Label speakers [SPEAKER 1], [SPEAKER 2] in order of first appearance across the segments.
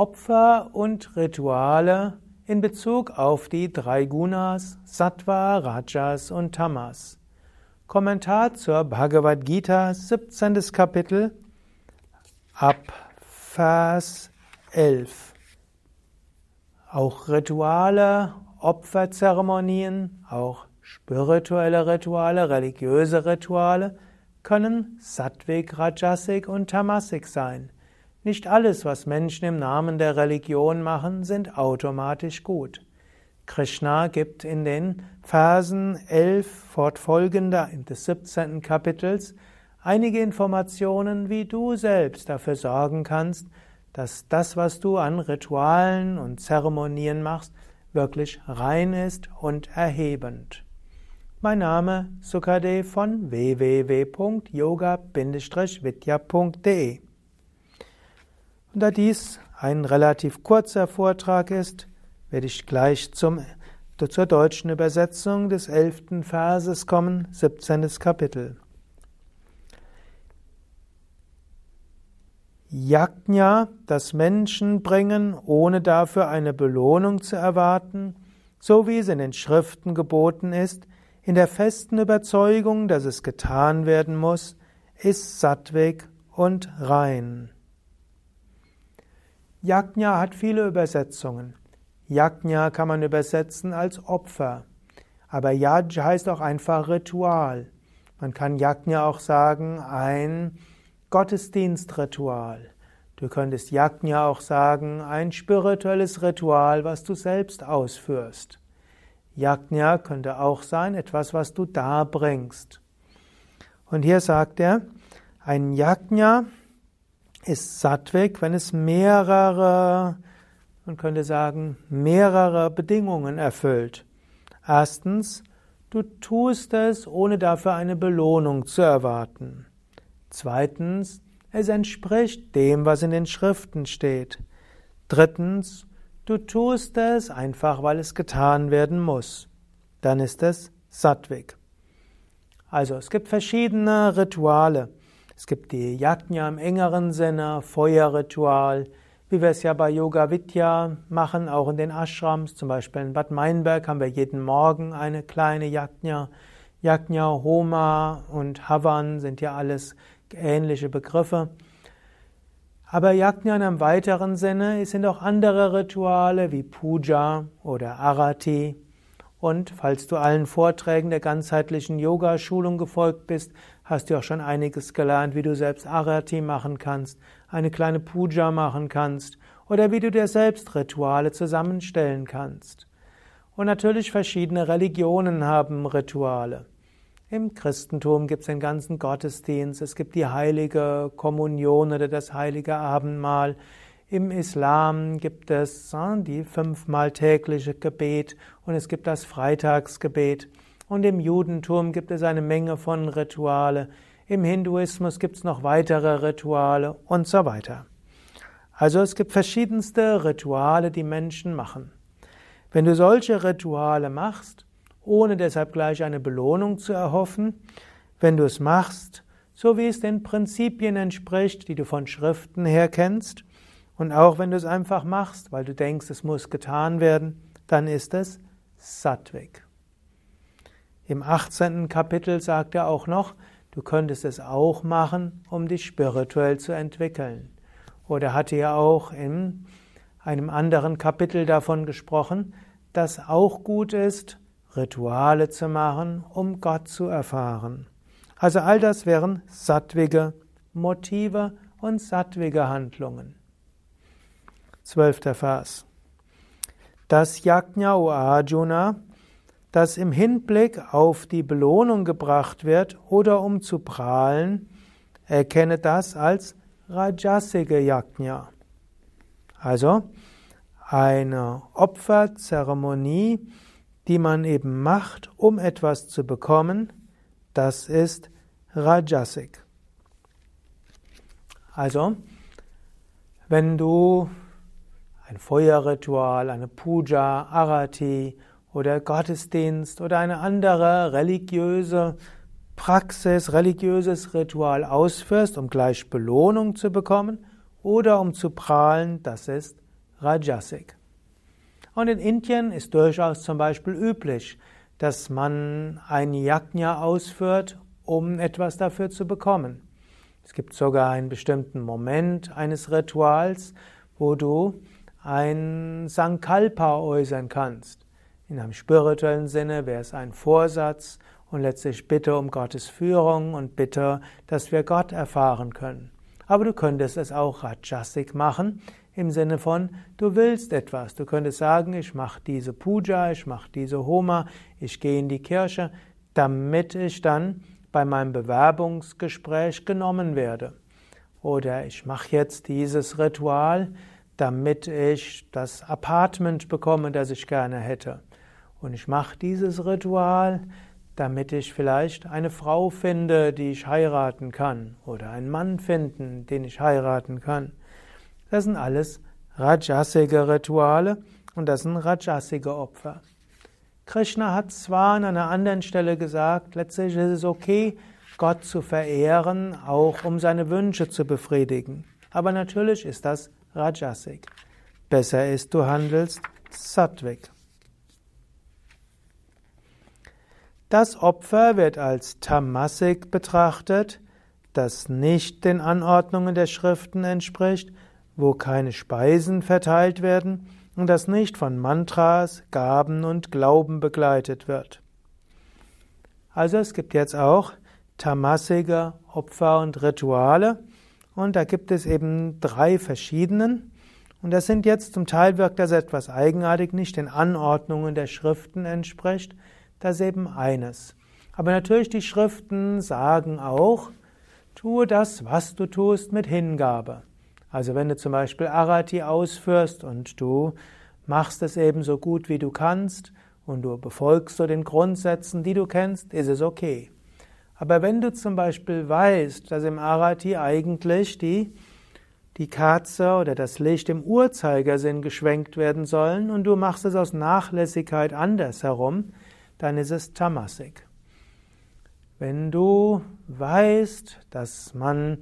[SPEAKER 1] Opfer und Rituale in Bezug auf die drei Gunas Sattva, Rajas und Tamas. Kommentar zur Bhagavad Gita, 17. Kapitel, ab Vers 11. Auch Rituale, Opferzeremonien, auch spirituelle Rituale, religiöse Rituale können Sattvik, Rajasik und Tamasik sein. Nicht alles, was Menschen im Namen der Religion machen, sind automatisch gut. Krishna gibt in den Versen 11 fortfolgender des 17. Kapitels einige Informationen, wie du selbst dafür sorgen kannst, dass das, was du an Ritualen und Zeremonien machst, wirklich rein ist und erhebend. Mein Name Sukadev von www.yoga-vidya.de und da dies ein relativ kurzer Vortrag ist, werde ich gleich zum, zur deutschen Übersetzung des elften Verses kommen, 17. Kapitel. Yajna, das Menschen bringen, ohne dafür eine Belohnung zu erwarten, so wie es in den Schriften geboten ist, in der festen Überzeugung, dass es getan werden muss, ist sattweg und rein. Yajna hat viele Übersetzungen. Yajna kann man übersetzen als Opfer. Aber Yaj heißt auch einfach Ritual. Man kann Yajna auch sagen ein Gottesdienstritual. Du könntest Yajna auch sagen ein spirituelles Ritual, was du selbst ausführst. Yajna könnte auch sein etwas, was du darbringst. Und hier sagt er, ein Yajna ist Sattvik, wenn es mehrere, man könnte sagen, mehrere Bedingungen erfüllt. Erstens, du tust es, ohne dafür eine Belohnung zu erwarten. Zweitens, es entspricht dem, was in den Schriften steht. Drittens, du tust es einfach, weil es getan werden muss. Dann ist es Sattvik. Also es gibt verschiedene Rituale. Es gibt die Yajna im engeren Sinne, Feuerritual, wie wir es ja bei Yoga Vidya machen, auch in den Ashrams, zum Beispiel in Bad Meinberg haben wir jeden Morgen eine kleine Yajna. Yajna, Homa und Havan sind ja alles ähnliche Begriffe. Aber Yajna in einem weiteren Sinne sind auch andere Rituale wie Puja oder Arati. Und falls du allen Vorträgen der ganzheitlichen Yoga-Schulung gefolgt bist, hast du auch schon einiges gelernt, wie du selbst Arati machen kannst, eine kleine Puja machen kannst oder wie du dir selbst Rituale zusammenstellen kannst. Und natürlich verschiedene Religionen haben Rituale. Im Christentum gibt es den ganzen Gottesdienst, es gibt die heilige Kommunion oder das heilige Abendmahl. Im Islam gibt es äh, die fünfmal tägliche Gebet und es gibt das Freitagsgebet. Und im Judentum gibt es eine Menge von Rituale. Im Hinduismus gibt es noch weitere Rituale und so weiter. Also es gibt verschiedenste Rituale, die Menschen machen. Wenn du solche Rituale machst, ohne deshalb gleich eine Belohnung zu erhoffen, wenn du es machst, so wie es den Prinzipien entspricht, die du von Schriften her kennst, und auch wenn du es einfach machst, weil du denkst, es muss getan werden, dann ist es Sattvik. Im 18. Kapitel sagt er auch noch, du könntest es auch machen, um dich spirituell zu entwickeln. Oder hatte er auch in einem anderen Kapitel davon gesprochen, dass auch gut ist, Rituale zu machen, um Gott zu erfahren. Also all das wären sattwige Motive und sattwige Handlungen. Zwölfter Vers. Das Yajna o Arjuna das im Hinblick auf die Belohnung gebracht wird oder um zu prahlen, erkenne das als Rajasige Yajna. Also eine Opferzeremonie, die man eben macht, um etwas zu bekommen, das ist Rajasik. Also, wenn du ein Feuerritual, eine Puja, Arati oder Gottesdienst oder eine andere religiöse Praxis, religiöses Ritual ausführst, um gleich Belohnung zu bekommen oder um zu prahlen, das ist Rajasik. Und in Indien ist durchaus zum Beispiel üblich, dass man ein Yajna ausführt, um etwas dafür zu bekommen. Es gibt sogar einen bestimmten Moment eines Rituals, wo du ein Sankalpa äußern kannst. In einem spirituellen Sinne wäre es ein Vorsatz und letztlich Bitte um Gottes Führung und Bitte, dass wir Gott erfahren können. Aber du könntest es auch Rajasik machen, im Sinne von, du willst etwas. Du könntest sagen, ich mache diese Puja, ich mache diese Homa, ich gehe in die Kirche, damit ich dann bei meinem Bewerbungsgespräch genommen werde. Oder ich mache jetzt dieses Ritual, damit ich das Apartment bekomme, das ich gerne hätte. Und ich mache dieses Ritual, damit ich vielleicht eine Frau finde, die ich heiraten kann, oder einen Mann finden, den ich heiraten kann. Das sind alles rajasige Rituale und das sind rajasige Opfer. Krishna hat zwar an einer anderen Stelle gesagt, letztlich ist es okay, Gott zu verehren, auch um seine Wünsche zu befriedigen. Aber natürlich ist das Rajasik. Besser ist, du handelst Sattvik. Das Opfer wird als Tamasik betrachtet, das nicht den Anordnungen der Schriften entspricht, wo keine Speisen verteilt werden und das nicht von Mantras, Gaben und Glauben begleitet wird. Also es gibt jetzt auch tamasige Opfer und Rituale, und da gibt es eben drei verschiedenen. Und das sind jetzt zum Teil wirkt das etwas eigenartig, nicht den Anordnungen der Schriften entspricht. Das ist eben eines. Aber natürlich die Schriften sagen auch, tue das, was du tust, mit Hingabe. Also wenn du zum Beispiel Arati ausführst und du machst es eben so gut wie du kannst und du befolgst so den Grundsätzen, die du kennst, ist es okay. Aber wenn du zum Beispiel weißt, dass im Arati eigentlich die, die Kerze oder das Licht im Uhrzeigersinn geschwenkt werden sollen und du machst es aus Nachlässigkeit andersherum, dann ist es Tamasik. Wenn du weißt, dass man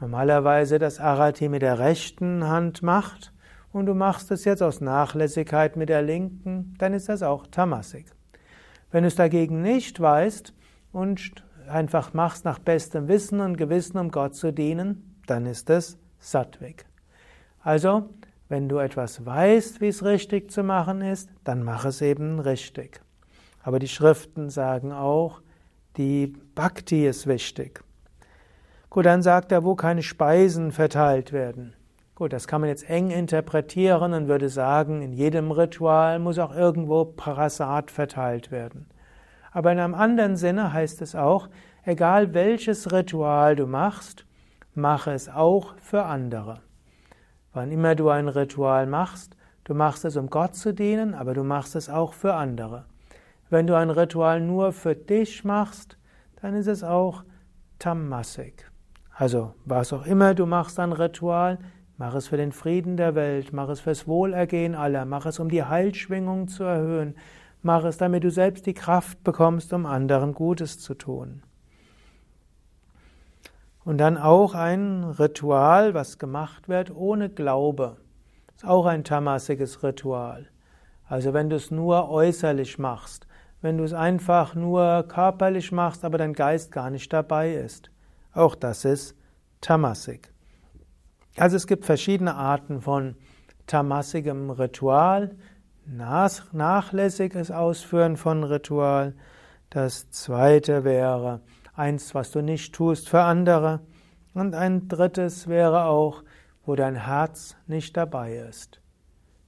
[SPEAKER 1] normalerweise das Arati mit der rechten Hand macht und du machst es jetzt aus Nachlässigkeit mit der linken, dann ist das auch Tamasik. Wenn du es dagegen nicht weißt und einfach machst nach bestem Wissen und Gewissen, um Gott zu dienen, dann ist es Sattvik. Also, wenn du etwas weißt, wie es richtig zu machen ist, dann mach es eben richtig. Aber die Schriften sagen auch, die Bhakti ist wichtig. Gut, dann sagt er, wo keine Speisen verteilt werden. Gut, das kann man jetzt eng interpretieren und würde sagen, in jedem Ritual muss auch irgendwo Prasad verteilt werden. Aber in einem anderen Sinne heißt es auch, egal welches Ritual du machst, mache es auch für andere. Wann immer du ein Ritual machst, du machst es, um Gott zu dienen, aber du machst es auch für andere. Wenn du ein Ritual nur für dich machst, dann ist es auch Tamasik. Also, was auch immer du machst an Ritual, mach es für den Frieden der Welt, mach es fürs Wohlergehen aller, mach es, um die Heilschwingung zu erhöhen, Mach es, damit du selbst die Kraft bekommst, um anderen Gutes zu tun. Und dann auch ein Ritual, was gemacht wird ohne Glaube. Ist auch ein tamasiges Ritual. Also wenn du es nur äußerlich machst, wenn du es einfach nur körperlich machst, aber dein Geist gar nicht dabei ist. Auch das ist tamasik. Also es gibt verschiedene Arten von tamasigem Ritual nachlässiges Ausführen von Ritual. Das zweite wäre eins, was du nicht tust für andere. Und ein drittes wäre auch, wo dein Herz nicht dabei ist.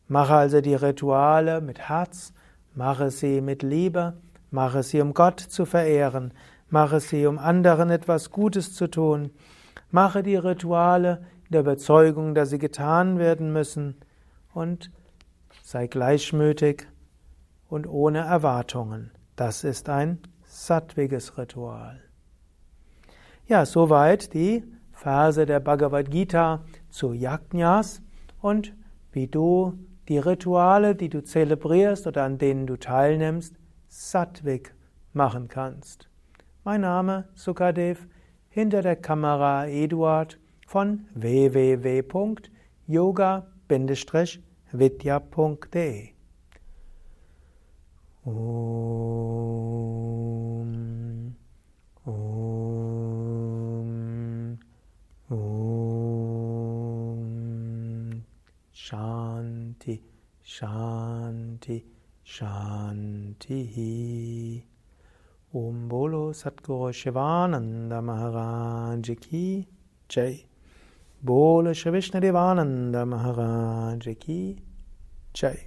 [SPEAKER 1] Mache also die Rituale mit Herz, mache sie mit Liebe, mache sie, um Gott zu verehren, mache sie, um anderen etwas Gutes zu tun, mache die Rituale in der Überzeugung, dass sie getan werden müssen und sei gleichmütig und ohne Erwartungen. Das ist ein sattwiges Ritual. Ja, soweit die Verse der Bhagavad Gita zu Yajnas und wie du die Rituale, die du zelebrierst oder an denen du teilnimmst, sattvik machen kannst. Mein Name Sukadev, hinter der Kamera Eduard von www.yoga-vidya.de vidya.de. Om, Om, Om, Shanti, Shanti, Shanti. Om Bolo Satguru Shivananda Maharaj Ki Jai. Bolo Shri Devananda Maharaj Ki Jai.